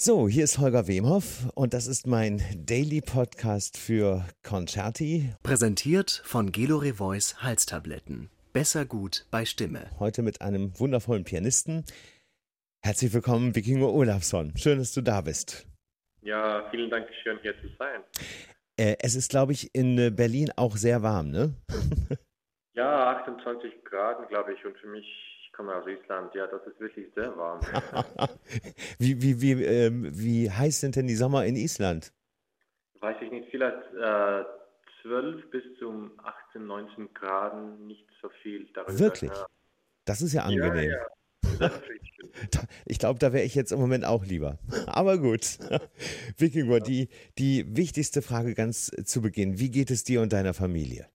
So, hier ist Holger Wemhoff und das ist mein Daily Podcast für Concerti. Präsentiert von Gelore Voice Halstabletten. Besser gut bei Stimme. Heute mit einem wundervollen Pianisten. Herzlich willkommen, Vikingo Olafsson. Schön, dass du da bist. Ja, vielen Dank, schön hier zu sein. Äh, es ist, glaube ich, in äh, Berlin auch sehr warm, ne? ja, 28 Grad, glaube ich, und für mich komme aus Island, ja, das ist wirklich sehr warm. wie, wie, wie, ähm, wie heiß sind denn die Sommer in Island? Weiß ich nicht, vielleicht äh, 12 bis zum 18, 19 Grad, nicht so viel darüber. Wirklich? Ja. Das ist ja angenehm. Ja, ja. Ich glaube, da wäre ich jetzt im Moment auch lieber. Aber gut. Wikinger, die, die wichtigste Frage ganz zu Beginn. Wie geht es dir und deiner Familie?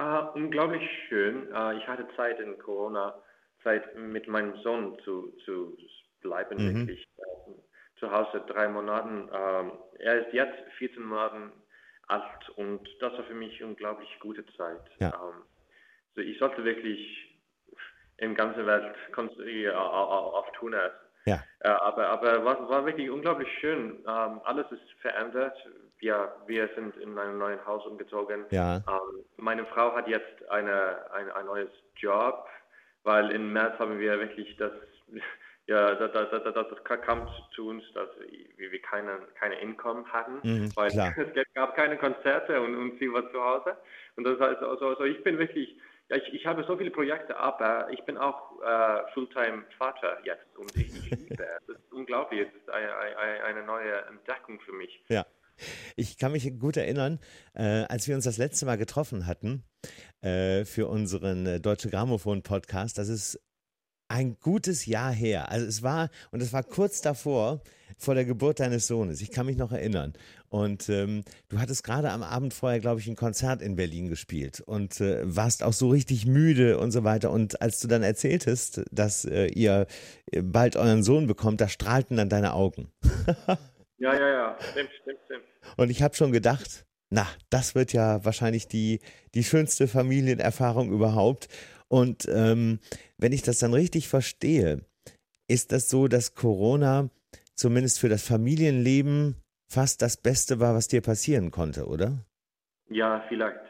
Uh, unglaublich schön. Uh, ich hatte Zeit in Corona Zeit mit meinem Sohn zu, zu bleiben, mhm. wirklich äh, zu Hause drei Monaten. Ähm, er ist jetzt 14 Monate alt und das war für mich unglaublich gute Zeit. Ja. Also ich sollte wirklich in ganzer Welt auf Tun. Ja. Äh, aber aber war, war wirklich unglaublich schön. Ähm, alles ist verändert. Wir, wir sind in ein neues Haus umgezogen. Ja. Meine Frau hat jetzt eine, ein, ein neues Job weil im März haben wir wirklich das, ja, das, das, das, das kam zu uns, dass wir keine, keine Einkommen hatten, mhm, weil klar. es gab keine Konzerte und, und sie war zu Hause. Und das heißt, also, also ich bin wirklich, ja, ich, ich habe so viele Projekte, aber ich bin auch äh, Fulltime-Vater jetzt und ich, liebe es. Es ist unglaublich, es ist eine, eine, eine neue Entdeckung für mich. Ja. Ich kann mich gut erinnern, äh, als wir uns das letzte Mal getroffen hatten äh, für unseren äh, Deutsche Grammophon-Podcast, das ist ein gutes Jahr her. Also es war, und es war kurz davor, vor der Geburt deines Sohnes. Ich kann mich noch erinnern. Und ähm, du hattest gerade am Abend vorher, glaube ich, ein Konzert in Berlin gespielt und äh, warst auch so richtig müde und so weiter. Und als du dann erzähltest, dass äh, ihr bald euren Sohn bekommt, da strahlten dann deine Augen. Ja, ja, ja, stimmt, stimmt, stimmt. Und ich habe schon gedacht, na, das wird ja wahrscheinlich die, die schönste Familienerfahrung überhaupt. Und ähm, wenn ich das dann richtig verstehe, ist das so, dass Corona zumindest für das Familienleben fast das Beste war, was dir passieren konnte, oder? Ja, vielleicht.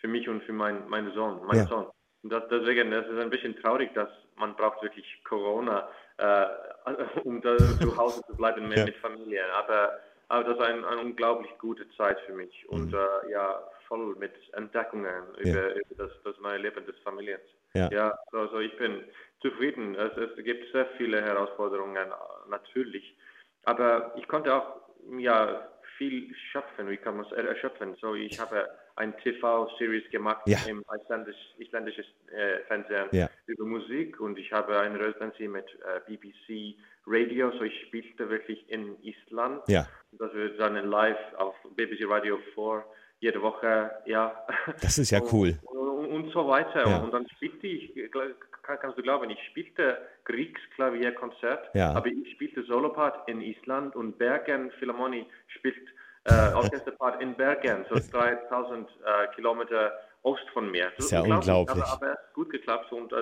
Für mich und für mein, meinen Sohn. Mein ja. Sohn. Und das, deswegen das ist ein bisschen traurig, dass man braucht wirklich Corona, äh, um da zu Hause zu bleiben mit, ja. mit Familie. Aber, aber das war eine, eine unglaublich gute Zeit für mich und mhm. äh, ja, voll mit Entdeckungen ja. über, über das, das, neue Leben des Familiens. Ja, ja also ich bin zufrieden. Es, es gibt sehr viele Herausforderungen, natürlich. Aber ich konnte auch ja, viel schöpfen, wie kann man es erschöpfen. So, ich habe ein TV-Series gemacht ja. im isländisch, isländischen äh, Fernsehen ja. über Musik und ich habe eine Residency mit äh, BBC Radio, so ich spielte wirklich in Island. Ja. Das wird dann live auf BBC Radio 4 jede Woche, ja. Das ist ja cool. Und, und, und so weiter. Ja. Und dann spielte ich, kann, kannst du glauben, ich spielte Kriegsklavierkonzert, ja. aber ich spielte Solopart in Island und Bergen Philharmonie spielt äh, Orchesterpart in Bergen, so 3000 äh, Kilometer Ost von mir. Das ist ja unglaublich. Aber, aber gut geklappt und äh,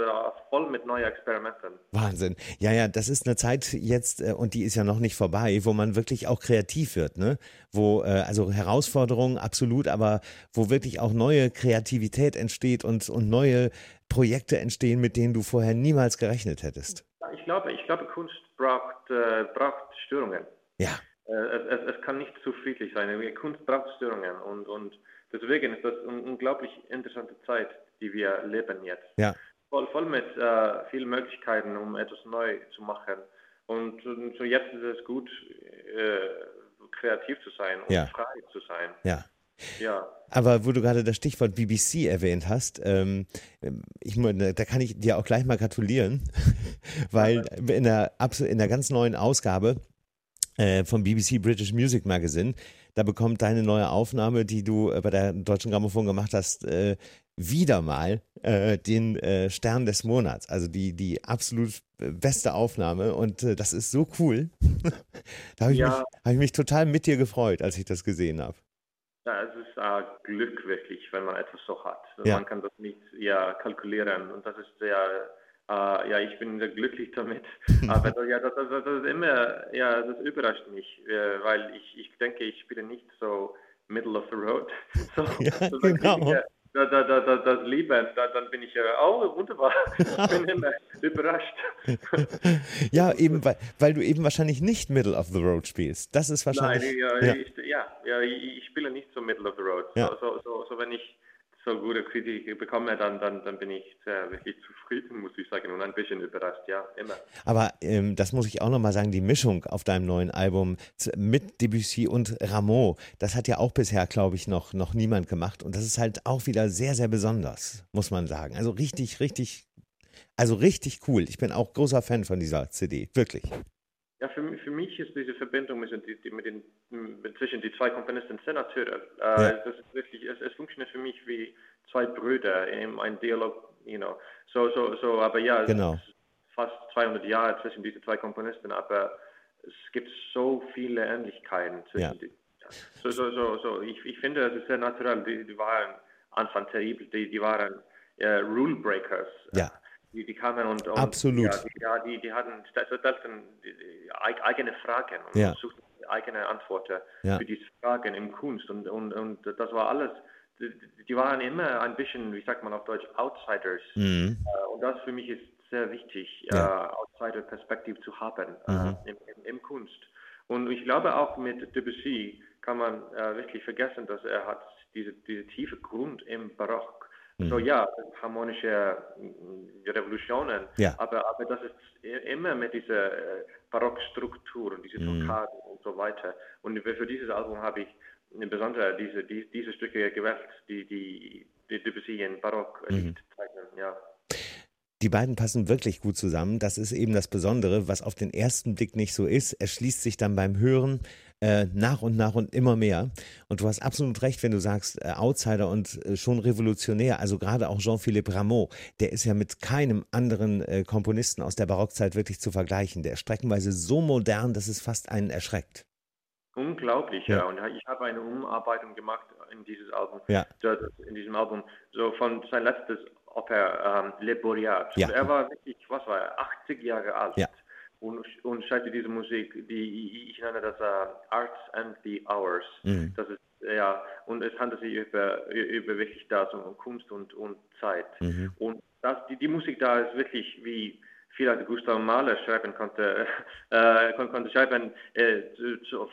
voll mit neuen Experimenten. Wahnsinn. Ja, ja, das ist eine Zeit jetzt, äh, und die ist ja noch nicht vorbei, wo man wirklich auch kreativ wird, ne? Wo, äh, also Herausforderungen absolut, aber wo wirklich auch neue Kreativität entsteht und, und neue Projekte entstehen, mit denen du vorher niemals gerechnet hättest. Ich glaube, ich glaube Kunst braucht, äh, braucht Störungen. Ja. Äh, es, es, kann nicht zu friedlich sein. Kunst braucht Störungen und, und deswegen ist das eine unglaublich interessante Zeit, die wir leben jetzt. Ja. Voll, voll mit äh, vielen Möglichkeiten, um etwas neu zu machen. Und, und so jetzt ist es gut, äh, kreativ zu sein und ja. frei zu sein. Ja. Ja. Aber wo du gerade das Stichwort BBC erwähnt hast, ähm, ich, da kann ich dir auch gleich mal gratulieren, weil in der, in der ganz neuen Ausgabe äh, vom BBC British Music Magazine. Da bekommt deine neue Aufnahme, die du äh, bei der Deutschen Grammophon gemacht hast, äh, wieder mal äh, den äh, Stern des Monats. Also die, die absolut beste Aufnahme. Und äh, das ist so cool. da habe ich, ja. hab ich, mich total mit dir gefreut, als ich das gesehen habe. Ja, es ist äh, Glück wirklich, wenn man etwas so hat. Ja. Man kann das nicht ja, kalkulieren und das ist sehr Uh, ja, ich bin sehr glücklich damit. Aber das, ja, das, das, das, ist immer, ja, das überrascht mich, äh, weil ich, ich denke, ich spiele nicht so middle of the road. So, ja, so genau. Ich, da, da, da, das liebe, da, dann bin ich ja, oh, wunderbar. Ich bin immer überrascht. ja, eben, weil, weil du eben wahrscheinlich nicht Middle of the Road spielst. Das ist wahrscheinlich. Nein, ja, ja. Ich, ja, ja ich, ich, spiele nicht so Middle of the Road. Ja. So, so, so, wenn ich so gute Kritik bekomme, dann, dann, dann bin ich sehr wirklich zufrieden, muss ich sagen, und ein bisschen überrascht, ja, immer. Aber ähm, das muss ich auch nochmal sagen, die Mischung auf deinem neuen Album mit Debussy und Rameau, das hat ja auch bisher, glaube ich, noch, noch niemand gemacht. Und das ist halt auch wieder sehr, sehr besonders, muss man sagen. Also richtig, richtig, also richtig cool. Ich bin auch großer Fan von dieser CD, wirklich. Ja, für, für mich ist diese Verbindung mit, den, mit den, zwischen die zwei Komponisten sehr natürlich. Äh, ja. Das ist wirklich, es, es, funktioniert für mich wie zwei Brüder in einem Dialog, you know. So, so, so, aber ja, genau. fast 200 Jahre zwischen diesen zwei Komponisten, aber es gibt so viele Ähnlichkeiten zwischen ja. die, so, so, so, so. Ich, ich finde, es ist sehr natürlich. Die, die waren Anfang terrible, die, die waren äh, Rule Breakers. Ja die, die kamen und, und Absolut. Ja, die, ja, die, die hatten stellten eigene Fragen und ja. suchten eigene Antworten ja. für diese Fragen im Kunst und, und, und das war alles die, waren immer ein bisschen, wie sagt man auf Deutsch, Outsiders. Mhm. Äh, und das für mich ist sehr wichtig, ja. uh, Outsider-Perspektive zu haben äh, mhm. uh, im, im, im, Kunst. Und ich glaube auch mit Debussy kann man uh, wirklich vergessen, dass er hat diese, diese tiefe Grund im Barock Mhm. So ja, harmonische mm, Revolutionen, ja. aber, aber das ist immer mit dieser äh, Barockstruktur und diese Toccaden mhm. und so weiter. Und für dieses Album habe ich besonders diese, die, diese Stücke gewählt, die die, die Debussy in Barock mhm. zeichnen. Ja. Die beiden passen wirklich gut zusammen. Das ist eben das Besondere, was auf den ersten Blick nicht so ist. Es schließt sich dann beim Hören äh, nach und nach und immer mehr. Und du hast absolut recht, wenn du sagst, äh, Outsider und äh, schon revolutionär. Also gerade auch Jean-Philippe Rameau, der ist ja mit keinem anderen äh, Komponisten aus der Barockzeit wirklich zu vergleichen. Der ist streckenweise so modern, dass es fast einen erschreckt. Unglaublich, ja. ja. Und ich habe eine Umarbeitung gemacht in dieses Album, ja. in diesem Album, so von sein letztes Oper, ähm, Le Boreat. Ja. Er war wirklich, was war er, 80 Jahre alt. Ja und, und schreibt diese Musik, die ich nenne das uh, Arts and the Hours. Mhm. Das ist ja und es handelt sich über, über wirklich das um Kunst und, und Zeit. Mhm. Und das, die, die Musik da ist wirklich wie vielleicht Gustav Mahler schreiben konnte, äh, konnte schreiben äh,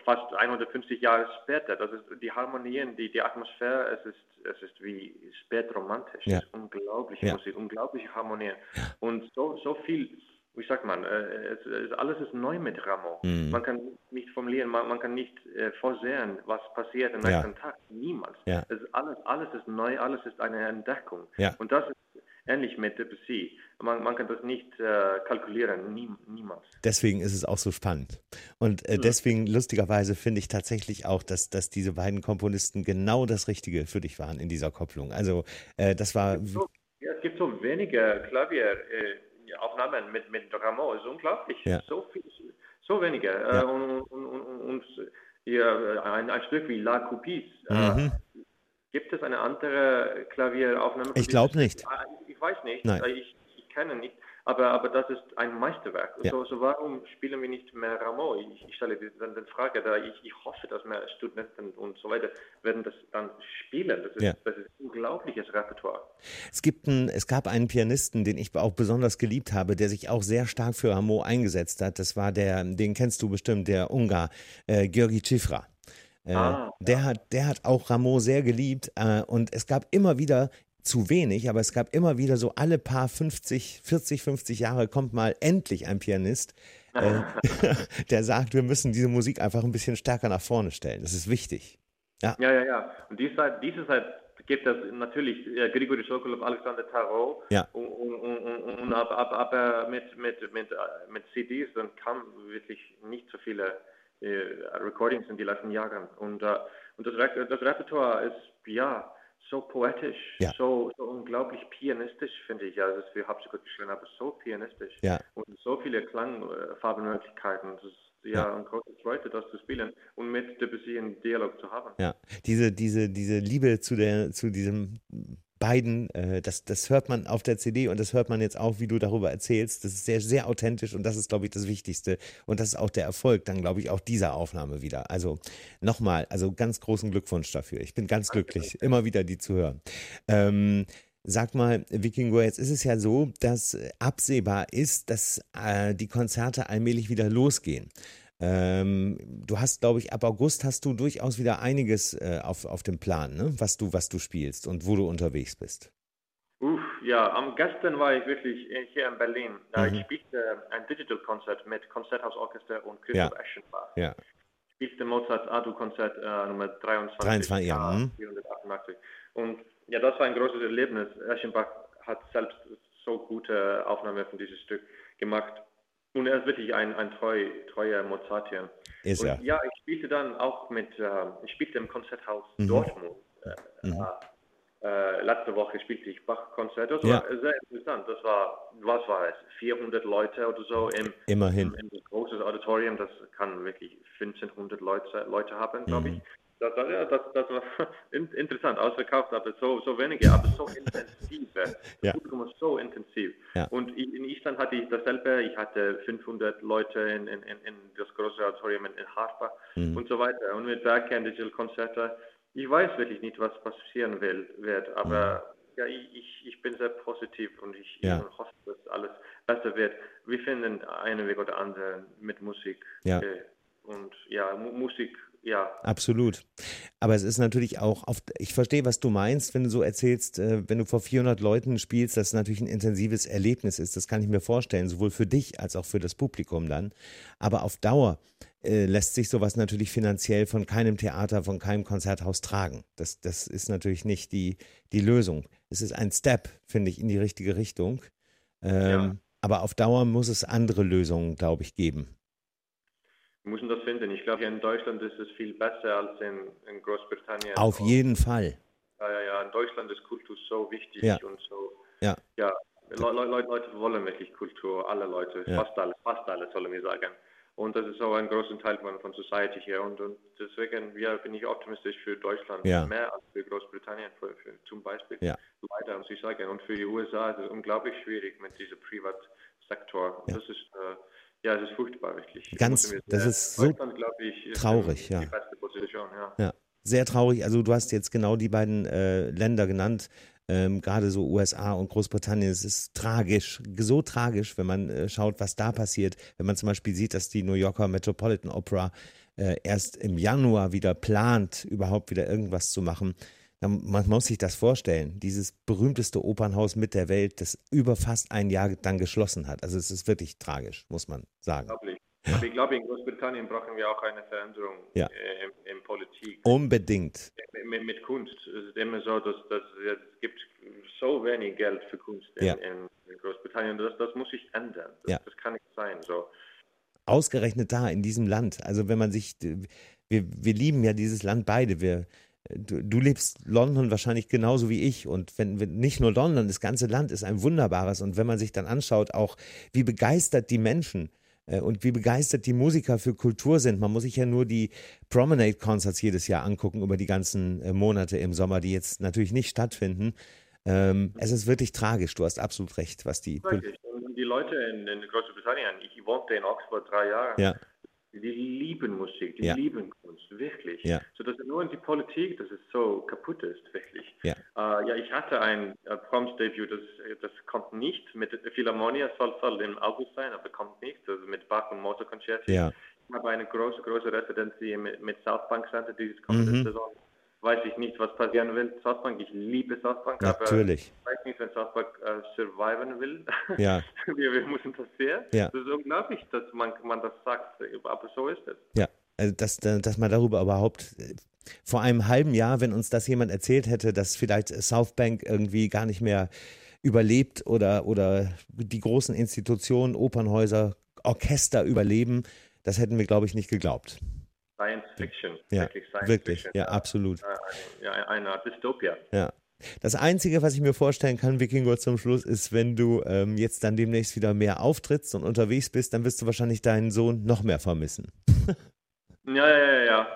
fast 150 Jahre später. Das ist die Harmonien, die, die Atmosphäre, es ist, es ist wie spätromantisch. Ja. unglaubliche ja. Musik, unglaubliche Harmonien. Ja. Und so, so viel wie sagt man, äh, es, es, alles ist neu mit Ramo. Mhm. Man kann nicht formulieren, man, man kann nicht äh, vorsehen, was passiert am nächsten ja. Tag. Niemals. Ja. Es ist alles, alles ist neu, alles ist eine Entdeckung. Ja. Und das ist ähnlich mit Debussy. Man, man kann das nicht äh, kalkulieren, nie, niemals. Deswegen ist es auch so spannend. Und äh, deswegen, lustigerweise, finde ich tatsächlich auch, dass, dass diese beiden Komponisten genau das Richtige für dich waren in dieser Kopplung. Also, äh, das war. Es gibt so, ja, es gibt so wenige Klavier äh, mit, mit Rameau ist unglaublich. Ja. So viel, so wenige. Äh, ja. und, und, und, und ja, ein, ein, Stück wie La Coupis. Äh, mhm. Gibt es eine andere Klavieraufnahme? Ich glaube nicht. Ich weiß nicht. Nein. Ich, ich kenne nicht. Aber, aber das ist ein Meisterwerk. Ja. So, so warum spielen wir nicht mehr Rameau? Ich, ich stelle dann die Frage, da ich, ich hoffe, dass mehr Studenten und so weiter werden das dann spielen. Das ist, ja. das ist ein unglaubliches Repertoire. Es, gibt ein, es gab einen Pianisten, den ich auch besonders geliebt habe, der sich auch sehr stark für Rameau eingesetzt hat. Das war der, den kennst du bestimmt, der Ungar, äh, Georgi Cifra. Äh, ah, der, ja. hat, der hat auch Rameau sehr geliebt äh, und es gab immer wieder zu wenig, aber es gab immer wieder so alle paar 50, 40, 50 Jahre kommt mal endlich ein Pianist, äh, der sagt, wir müssen diese Musik einfach ein bisschen stärker nach vorne stellen. Das ist wichtig. Ja, ja, ja. ja. Und diese Zeit, diese Zeit gibt es natürlich äh, Grigori Sokolov, Alexander Tarot ja. und, und, und, und ab, ab, ab, mit, mit, mit, äh, mit CDs, dann kamen wirklich nicht so viele äh, Recordings in den letzten Jahren. Und, äh, und das, das Repertoire ist, ja, so poetisch, ja. so, so, unglaublich pianistisch, finde ich. Also, für Harpsichord geschrieben, aber so pianistisch. Ja. Und so viele Klangfarbenmöglichkeiten. Das ist ja, ja, eine große Freude, das zu spielen und mit Debussy einen Dialog zu haben. Ja, diese, diese, diese Liebe zu, der, zu diesem beiden, äh, das, das hört man auf der CD und das hört man jetzt auch, wie du darüber erzählst. Das ist sehr, sehr authentisch und das ist, glaube ich, das Wichtigste. Und das ist auch der Erfolg, dann glaube ich, auch dieser Aufnahme wieder. Also nochmal, also ganz großen Glückwunsch dafür. Ich bin ganz glücklich, immer wieder die zu hören. Ähm, Sag mal, Vikingo, jetzt ist es ja so, dass absehbar ist, dass äh, die Konzerte allmählich wieder losgehen. Ähm, du hast, glaube ich, ab August hast du durchaus wieder einiges äh, auf, auf dem Plan, ne? was, du, was du spielst und wo du unterwegs bist. Uff, ja, am gestern war ich wirklich hier in Berlin. Mhm. Ich spielte ein Digital-Konzert mit Konzerthausorchester und Christoph ja. Eschenbach. Ja. Ich spielte Mozarts Adu-Konzert äh, Nummer 23. 23, ja. 488. Mhm. Und ja, das war ein großes Erlebnis. Eschenbach hat selbst so gute Aufnahmen von diesem Stück gemacht. Und er ist wirklich ein, ein treu, treuer Mozartian. Ist er. ja, ich spielte dann auch mit, äh, ich spielte im Konzerthaus mhm. Dortmund. Äh, mhm. äh, letzte Woche spielte ich Bach-Konzert. Das ja. war sehr interessant. Das war, was war es, 400 Leute oder so im, Immerhin. im, im großes Auditorium. Das kann wirklich 1500 Leute, Leute haben, glaube mhm. ich. Das, ja, das, das war interessant, ausverkauft, aber so, so wenige, aber so intensiv. ja. Publikum so intensiv. Ja. Und in Island hatte ich dasselbe. Ich hatte 500 Leute in, in, in das große Auditorium in, in Harpa mhm. und so weiter. Und mit Werken, Digital Konzerte. Ich weiß wirklich nicht, was passieren will, wird, aber mhm. ja, ich, ich bin sehr positiv und ich, ja. ich hoffe, dass alles besser wird. Wir finden einen Weg oder anderen mit Musik. Ja. Äh, und ja, Musik ja. Absolut. Aber es ist natürlich auch, auf, ich verstehe, was du meinst, wenn du so erzählst, äh, wenn du vor 400 Leuten spielst, dass es natürlich ein intensives Erlebnis ist. Das kann ich mir vorstellen, sowohl für dich als auch für das Publikum dann. Aber auf Dauer äh, lässt sich sowas natürlich finanziell von keinem Theater, von keinem Konzerthaus tragen. Das, das ist natürlich nicht die, die Lösung. Es ist ein Step, finde ich, in die richtige Richtung. Ähm, ja. Aber auf Dauer muss es andere Lösungen, glaube ich, geben müssen das finden. Ich glaube, hier in Deutschland ist es viel besser als in, in Großbritannien. Auf jeden Fall. Ja, ja, ja. In Deutschland ist Kultur so wichtig ja. und so. Ja. ja. Le Le Leute wollen wirklich Kultur, alle Leute, ja. fast alle, fast alle, sollen wir sagen. Und das ist auch ein großer Teil von, von Society hier. Und, und deswegen ja, bin ich optimistisch für Deutschland ja. mehr als für Großbritannien, für, für zum Beispiel. Ja. Leider muss ich sagen. Und für die USA ist es unglaublich schwierig mit diesem Privatsektor. Und das ist äh, ja, es ist furchtbar, wirklich. Ganz, das ist so ich, ist traurig, ja. ja. ja. Sehr traurig. Also du hast jetzt genau die beiden äh, Länder genannt, ähm, gerade so USA und Großbritannien. Es ist tragisch, so tragisch, wenn man äh, schaut, was da passiert. Wenn man zum Beispiel sieht, dass die New Yorker Metropolitan Opera äh, erst im Januar wieder plant, überhaupt wieder irgendwas zu machen man muss sich das vorstellen, dieses berühmteste Opernhaus mit der Welt, das über fast ein Jahr dann geschlossen hat. Also es ist wirklich tragisch, muss man sagen. Aber ich glaube, in Großbritannien brauchen wir auch eine Veränderung ja. äh, in, in, Politik. Unbedingt. Mit, mit, Kunst. Es ist immer so, dass, dass es gibt so wenig Geld für Kunst in, ja. in, in Großbritannien. Das, das muss sich ändern. Das, ja. das kann nicht sein. So. Ausgerechnet da, in diesem Land. Also wenn man sich, wir, wir lieben ja dieses Land beide. Wir, Du, du, lebst London wahrscheinlich genauso wie ich. Und wenn, wenn, nicht nur London, das ganze Land ist ein wunderbares. Und wenn man sich dann anschaut, auch wie begeistert die Menschen äh, und wie begeistert die Musiker für Kultur sind. Man muss sich ja nur die Promenade Concerts jedes Jahr angucken über die ganzen äh, Monate im Sommer, die jetzt natürlich nicht stattfinden. Ähm, es ist wirklich tragisch. Du hast absolut recht, was die. Und die Leute in, in Großbritannien, ich wohnte in Oxford drei Jahre. Ja die lieben Musik, die ja. lieben Kunst, wirklich. Ja. So dass nur in die Politik, dass es so kaputt ist, wirklich. Ja, uh, ja ich hatte ein uh, Proms-Debüt, das, das kommt nicht mit Philharmonia, soll, soll im August sein, aber kommt nicht, also mit Bach und Mozart-Konzerten. Ja. Ich habe eine große, große Residency mit, mit South Bank Center dieses kommende mhm. Saison weiß ich nicht, was passieren will. South ich liebe South Bank, Natürlich. aber ich weiß nicht, wenn South äh, surviven will. Ja. wir, wir müssen das sehen. Ja. Das ist unglaublich, dass man, man das sagt, aber so ist es. Ja, also dass, dass man darüber überhaupt vor einem halben Jahr, wenn uns das jemand erzählt hätte, dass vielleicht South Bank irgendwie gar nicht mehr überlebt oder, oder die großen Institutionen, Opernhäuser, Orchester überleben, das hätten wir, glaube ich, nicht geglaubt. Science Fiction. Ja, wirklich, Science wirklich. Fiction. ja, absolut. Ja, eine Art Dystopia. Ja. Das Einzige, was ich mir vorstellen kann, Wikinger zum Schluss, ist, wenn du ähm, jetzt dann demnächst wieder mehr auftrittst und unterwegs bist, dann wirst du wahrscheinlich deinen Sohn noch mehr vermissen. ja, ja, ja, ja.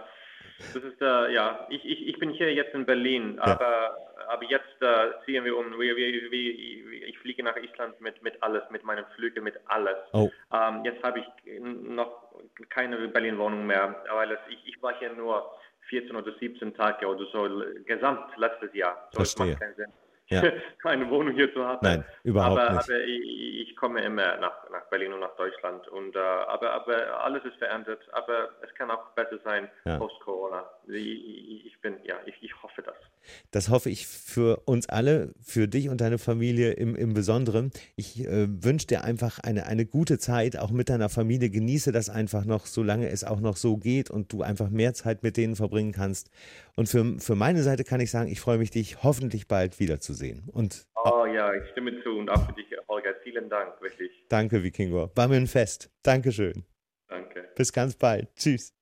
Das ist, äh, ja, ich, ich, ich bin hier jetzt in Berlin, ja. aber aber jetzt äh, ziehen wir um. Wir, wir, wir, ich fliege nach Island mit, mit alles, mit meinen Flügen, mit alles. Oh. Ähm, jetzt habe ich noch keine Berlin-Wohnung mehr, weil ich, ich war hier nur 14 oder 17 Tage oder so gesamt letztes Jahr. So, Verstehe. macht keinen Sinn ja. keine Wohnung hier zu haben. Nein, überhaupt aber, nicht. Aber ich, ich, komme immer nach, nach Berlin und nach Deutschland. Und, äh, aber, aber alles ist verändert. Aber es kann auch besser sein ja. post-Corona. Ich, ich, bin, ja, ich, ich hoffe das. Das hoffe ich für uns alle, für dich und deine Familie im, im Besonderen. Ich äh, wünsche dir einfach eine, eine gute Zeit, auch mit deiner Familie. Genieße das einfach noch, solange es auch noch so geht und du einfach mehr Zeit mit denen verbringen kannst. Und für, für meine Seite kann ich sagen, ich freue mich, dich hoffentlich bald wiederzusehen. Und oh ja, ich stimme zu und auch für dich, Holger. Vielen Dank, wirklich. Danke, Vikingo. War mir ein Fest. Dankeschön. Danke. Bis ganz bald. Tschüss.